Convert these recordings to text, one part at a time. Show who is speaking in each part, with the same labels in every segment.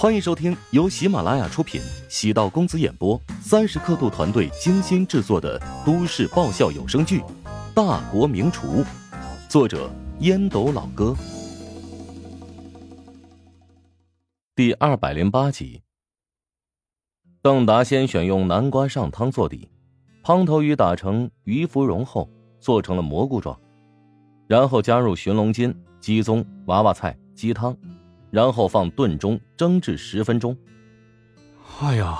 Speaker 1: 欢迎收听由喜马拉雅出品、喜道公子演播、三十刻度团队精心制作的都市爆笑有声剧《大国名厨》，作者烟斗老哥，第二百零八集。邓达先选用南瓜上汤做底，胖头鱼打成鱼芙蓉后做成了蘑菇状，然后加入寻龙筋、鸡枞、娃娃菜、鸡汤。然后放炖盅蒸至十分钟。
Speaker 2: 哎呀，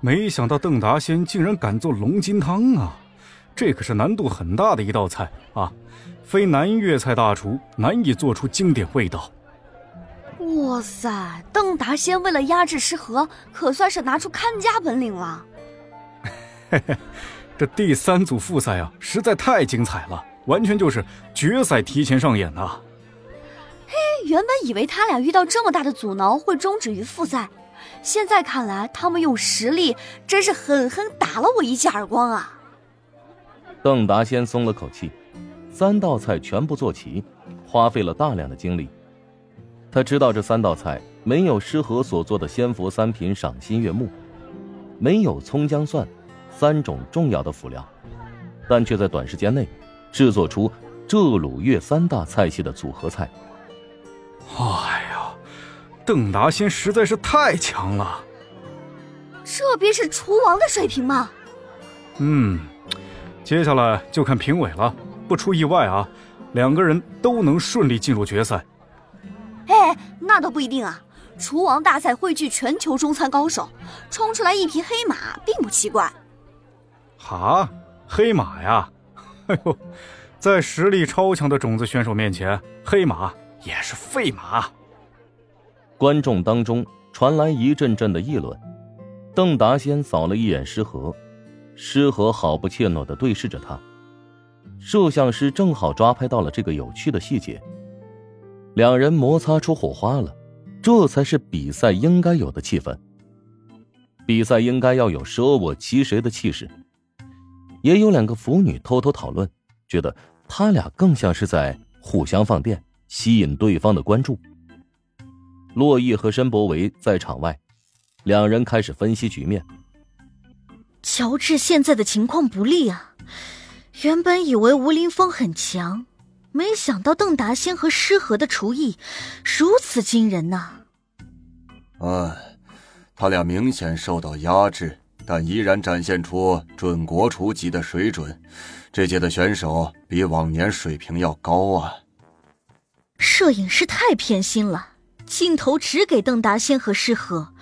Speaker 2: 没想到邓达仙竟然敢做龙筋汤啊！这可是难度很大的一道菜啊，非南粤菜大厨难以做出经典味道。
Speaker 3: 哇塞，邓达仙为了压制失和，可算是拿出看家本领了。
Speaker 2: 嘿嘿，这第三组复赛啊，实在太精彩了，完全就是决赛提前上演呐。
Speaker 3: 原本以为他俩遇到这么大的阻挠会终止于复赛，现在看来他们用实力真是狠狠打了我一记耳光啊！
Speaker 1: 邓达先松了口气，三道菜全部做齐，花费了大量的精力。他知道这三道菜没有诗和所做的仙佛三品赏心悦目，没有葱姜蒜三种重要的辅料，但却在短时间内制作出浙鲁粤三大菜系的组合菜。
Speaker 2: 哎呀，邓达仙实在是太强了！
Speaker 3: 这便是厨王的水平吗？
Speaker 2: 嗯，接下来就看评委了。不出意外啊，两个人都能顺利进入决赛。
Speaker 3: 哎，那倒不一定啊！厨王大赛汇聚全球中餐高手，冲出来一匹黑马并不奇怪。
Speaker 2: 哈，黑马呀！哎呦，在实力超强的种子选手面前，黑马。也是废马。
Speaker 1: 观众当中传来一阵阵的议论。邓达先扫了一眼诗和，诗和毫不怯懦的对视着他。摄像师正好抓拍到了这个有趣的细节。两人摩擦出火花了，这才是比赛应该有的气氛。比赛应该要有舍我其谁的气势。也有两个腐女偷偷讨论，觉得他俩更像是在互相放电。吸引对方的关注。洛毅和申博维在场外，两人开始分析局面。
Speaker 4: 乔治现在的情况不利啊！原本以为吴林峰很强，没想到邓达先和诗和的厨艺如此惊人呐！
Speaker 5: 哎，他俩明显受到压制，但依然展现出准国厨级的水准。这届的选手比往年水平要高啊！
Speaker 4: 摄影师太偏心了，镜头只给邓达先和诗和，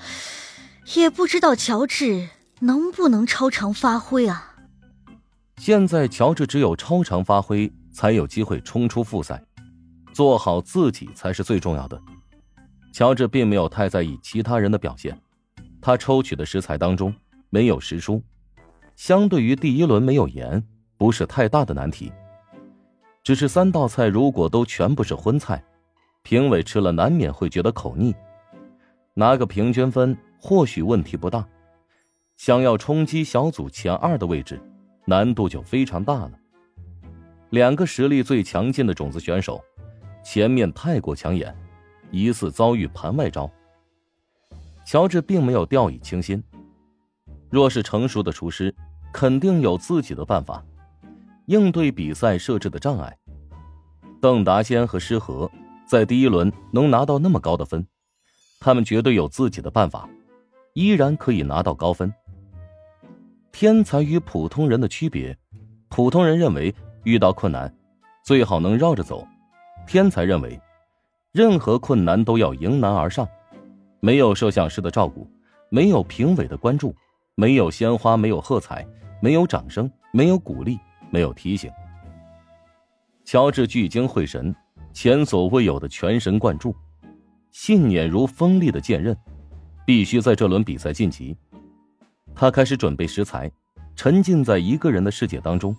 Speaker 4: 也不知道乔治能不能超常发挥啊。
Speaker 1: 现在乔治只有超常发挥，才有机会冲出复赛，做好自己才是最重要的。乔治并没有太在意其他人的表现，他抽取的食材当中没有时蔬，相对于第一轮没有盐，不是太大的难题。只是三道菜如果都全部是荤菜，评委吃了难免会觉得口腻。拿个平均分或许问题不大，想要冲击小组前二的位置，难度就非常大了。两个实力最强劲的种子选手，前面太过抢眼，疑似遭遇盘外招。乔治并没有掉以轻心，若是成熟的厨师，肯定有自己的办法。应对比赛设置的障碍，邓达先和诗和在第一轮能拿到那么高的分，他们绝对有自己的办法，依然可以拿到高分。天才与普通人的区别，普通人认为遇到困难最好能绕着走，天才认为任何困难都要迎难而上。没有摄像师的照顾，没有评委的关注，没有鲜花，没有喝彩，没有掌声，没有鼓励。没有提醒，乔治聚精会神，前所未有的全神贯注，信念如锋利的剑刃，必须在这轮比赛晋级。他开始准备食材，沉浸在一个人的世界当中。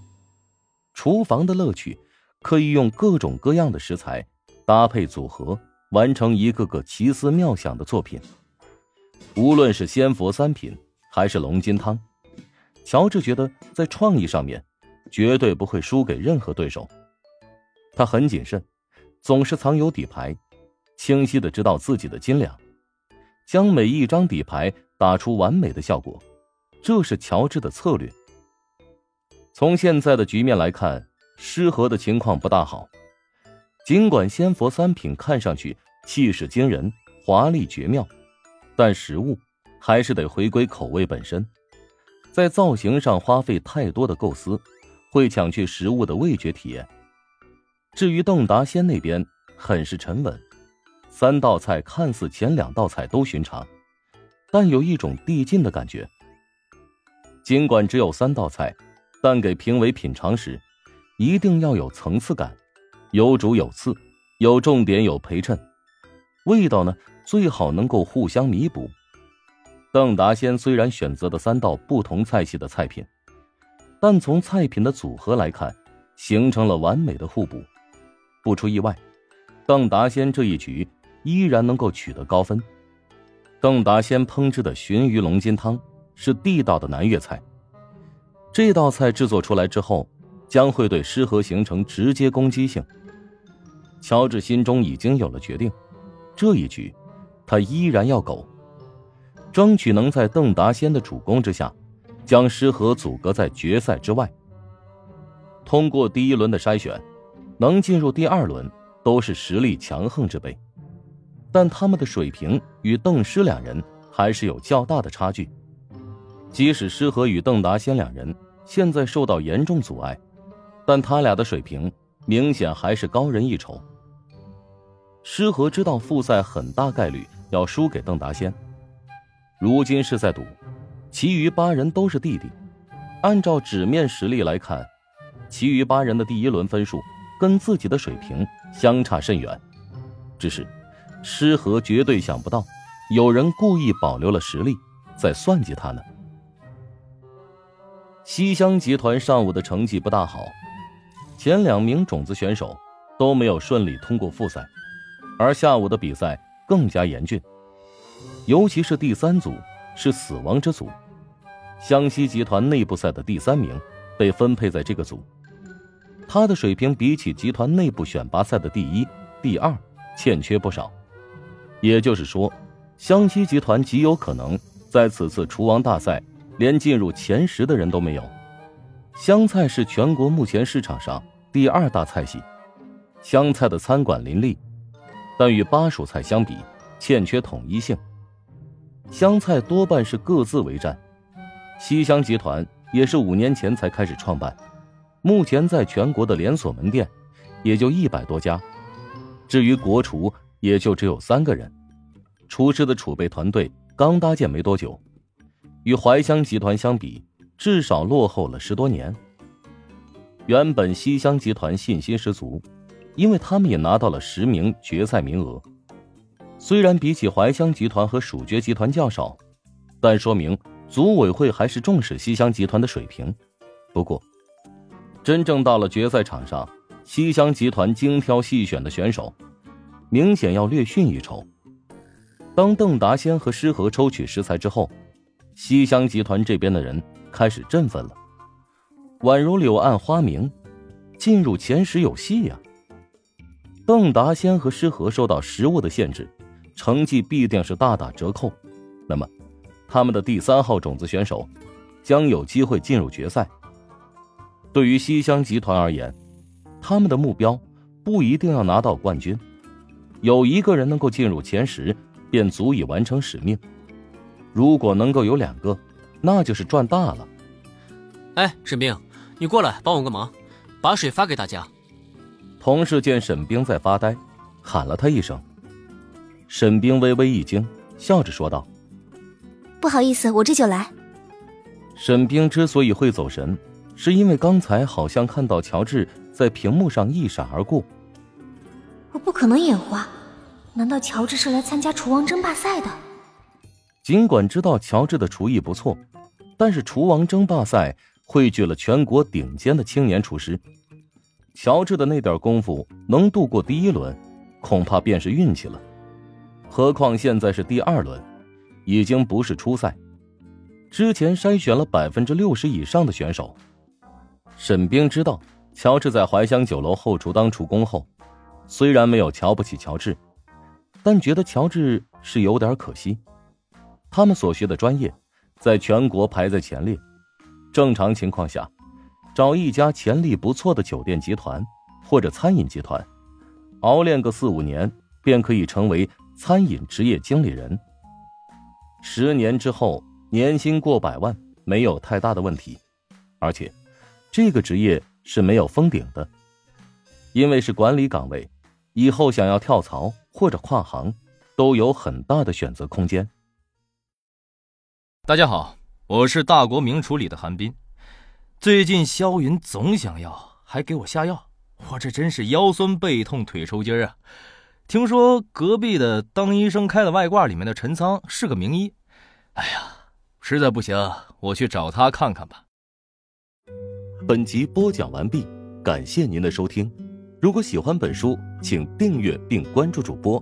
Speaker 1: 厨房的乐趣，可以用各种各样的食材搭配组合，完成一个个奇思妙想的作品。无论是仙佛三品，还是龙筋汤，乔治觉得在创意上面。绝对不会输给任何对手。他很谨慎，总是藏有底牌，清晰的知道自己的斤两。将每一张底牌打出完美的效果，这是乔治的策略。从现在的局面来看，失和的情况不大好。尽管仙佛三品看上去气势惊人、华丽绝妙，但实物还是得回归口味本身，在造型上花费太多的构思，会抢去食物的味觉体验。至于邓达仙那边，很是沉稳，三道菜看似前两道菜都寻常，但有一种递进的感觉。尽管只有三道菜，但给评委品尝时，一定要有层次感。有主有次，有重点有陪衬，味道呢最好能够互相弥补。邓达仙虽然选择的三道不同菜系的菜品，但从菜品的组合来看，形成了完美的互补。不出意外，邓达仙这一局依然能够取得高分。邓达仙烹制的鲟鱼龙筋汤是地道的南粤菜，这道菜制作出来之后。将会对失和形成直接攻击性。乔治心中已经有了决定，这一局，他依然要苟，争取能在邓达仙的主攻之下，将失和阻隔在决赛之外。通过第一轮的筛选，能进入第二轮都是实力强横之辈，但他们的水平与邓师两人还是有较大的差距。即使失和与邓达仙两人现在受到严重阻碍。但他俩的水平明显还是高人一筹。诗和知道复赛很大概率要输给邓达仙，如今是在赌，其余八人都是弟弟，按照纸面实力来看，其余八人的第一轮分数跟自己的水平相差甚远。只是，诗和绝对想不到，有人故意保留了实力，在算计他呢。西乡集团上午的成绩不大好。前两名种子选手都没有顺利通过复赛，而下午的比赛更加严峻，尤其是第三组是死亡之组，湘西集团内部赛的第三名被分配在这个组，他的水平比起集团内部选拔赛的第一、第二欠缺不少，也就是说，湘西集团极有可能在此次厨王大赛连进入前十的人都没有。湘菜是全国目前市场上第二大菜系，湘菜的餐馆林立，但与巴蜀菜相比，欠缺统一性。湘菜多半是各自为战，西湘集团也是五年前才开始创办，目前在全国的连锁门店也就一百多家，至于国厨也就只有三个人，厨师的储备团队刚搭建没多久，与怀香集团相比。至少落后了十多年。原本西乡集团信心十足，因为他们也拿到了十名决赛名额。虽然比起怀乡集团和蜀爵集团较少，但说明组委会还是重视西乡集团的水平。不过，真正到了决赛场上，西乡集团精挑细选的选手，明显要略逊一筹。当邓达先和诗和抽取食材之后，西乡集团这边的人。开始振奋了，宛如柳暗花明，进入前十有戏呀。邓达先和诗和受到食物的限制，成绩必定是大打折扣。那么，他们的第三号种子选手将有机会进入决赛。对于西乡集团而言，他们的目标不一定要拿到冠军，有一个人能够进入前十，便足以完成使命。如果能够有两个。那就是赚大了。
Speaker 6: 哎，沈冰，你过来帮我个忙，把水发给大家。
Speaker 1: 同事见沈冰在发呆，喊了他一声。沈冰微微一惊，笑着说道：“
Speaker 3: 不好意思，我这就来。”
Speaker 1: 沈冰之所以会走神，是因为刚才好像看到乔治在屏幕上一闪而过。
Speaker 3: 我不可能眼花，难道乔治是来参加厨王争霸赛的？
Speaker 1: 尽管知道乔治的厨艺不错，但是厨王争霸赛汇聚了全国顶尖的青年厨师，乔治的那点功夫能度过第一轮，恐怕便是运气了。何况现在是第二轮，已经不是初赛，之前筛选了百分之六十以上的选手。沈冰知道乔治在怀香酒楼后厨当厨工后，虽然没有瞧不起乔治，但觉得乔治是有点可惜。他们所学的专业，在全国排在前列。正常情况下，找一家潜力不错的酒店集团或者餐饮集团，熬练个四五年，便可以成为餐饮职业经理人。十年之后，年薪过百万，没有太大的问题。而且，这个职业是没有封顶的，因为是管理岗位，以后想要跳槽或者跨行，都有很大的选择空间。
Speaker 7: 大家好，我是大国名厨里的韩斌。最近肖云总想要，还给我下药，我这真是腰酸背痛腿抽筋啊！听说隔壁的当医生开的外挂里面的陈仓是个名医，哎呀，实在不行，我去找他看看吧。
Speaker 1: 本集播讲完毕，感谢您的收听。如果喜欢本书，请订阅并关注主播。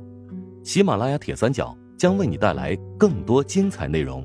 Speaker 1: 喜马拉雅铁三角将为你带来更多精彩内容。